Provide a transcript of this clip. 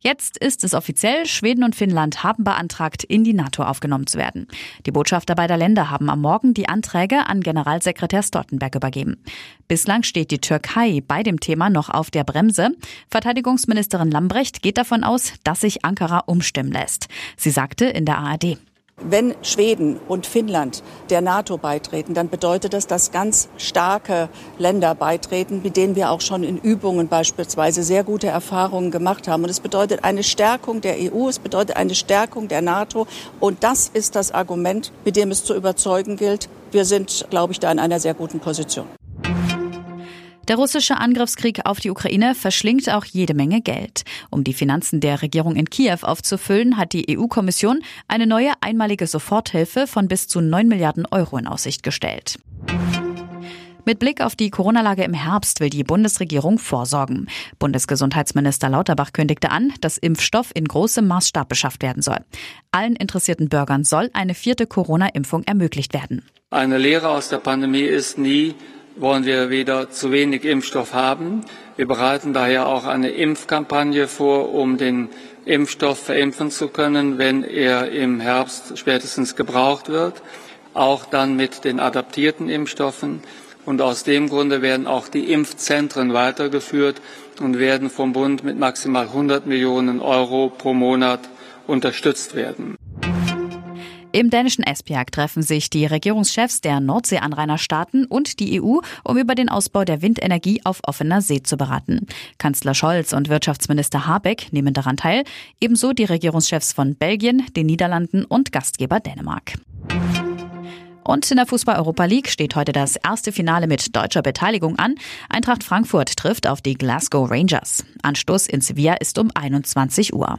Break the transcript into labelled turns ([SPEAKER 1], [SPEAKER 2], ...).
[SPEAKER 1] Jetzt ist es offiziell, Schweden und Finnland haben beantragt, in die NATO aufgenommen zu werden. Die Botschafter beider Länder haben am Morgen die Anträge an Generalsekretär Stoltenberg übergeben. Bislang steht die Türkei bei dem Thema noch auf der Bremse. Verteidigungsministerin Lambrecht geht davon aus, dass sich Ankara umstimmen lässt. Sie sagte in der ARD.
[SPEAKER 2] Wenn Schweden und Finnland der NATO beitreten, dann bedeutet das, dass ganz starke Länder beitreten, mit denen wir auch schon in Übungen beispielsweise sehr gute Erfahrungen gemacht haben. Und es bedeutet eine Stärkung der EU, es bedeutet eine Stärkung der NATO. Und das ist das Argument, mit dem es zu überzeugen gilt. Wir sind, glaube ich, da in einer sehr guten Position.
[SPEAKER 1] Der russische Angriffskrieg auf die Ukraine verschlingt auch jede Menge Geld. Um die Finanzen der Regierung in Kiew aufzufüllen, hat die EU-Kommission eine neue einmalige Soforthilfe von bis zu 9 Milliarden Euro in Aussicht gestellt. Mit Blick auf die Corona-Lage im Herbst will die Bundesregierung vorsorgen. Bundesgesundheitsminister Lauterbach kündigte an, dass Impfstoff in großem Maßstab beschafft werden soll. Allen interessierten Bürgern soll eine vierte Corona-Impfung ermöglicht werden.
[SPEAKER 3] Eine Lehre aus der Pandemie ist nie, wollen wir wieder zu wenig Impfstoff haben. Wir bereiten daher auch eine Impfkampagne vor, um den Impfstoff verimpfen zu können, wenn er im Herbst spätestens gebraucht wird, auch dann mit den adaptierten Impfstoffen. Und aus dem Grunde werden auch die Impfzentren weitergeführt und werden vom Bund mit maximal 100 Millionen Euro pro Monat unterstützt werden.
[SPEAKER 1] Im dänischen Esbjerg treffen sich die Regierungschefs der Nordseeanrainerstaaten und die EU, um über den Ausbau der Windenergie auf offener See zu beraten. Kanzler Scholz und Wirtschaftsminister Habeck nehmen daran teil, ebenso die Regierungschefs von Belgien, den Niederlanden und Gastgeber Dänemark. Und in der Fußball-Europa League steht heute das erste Finale mit deutscher Beteiligung an. Eintracht Frankfurt trifft auf die Glasgow Rangers. Anstoß in Sevilla ist um 21 Uhr.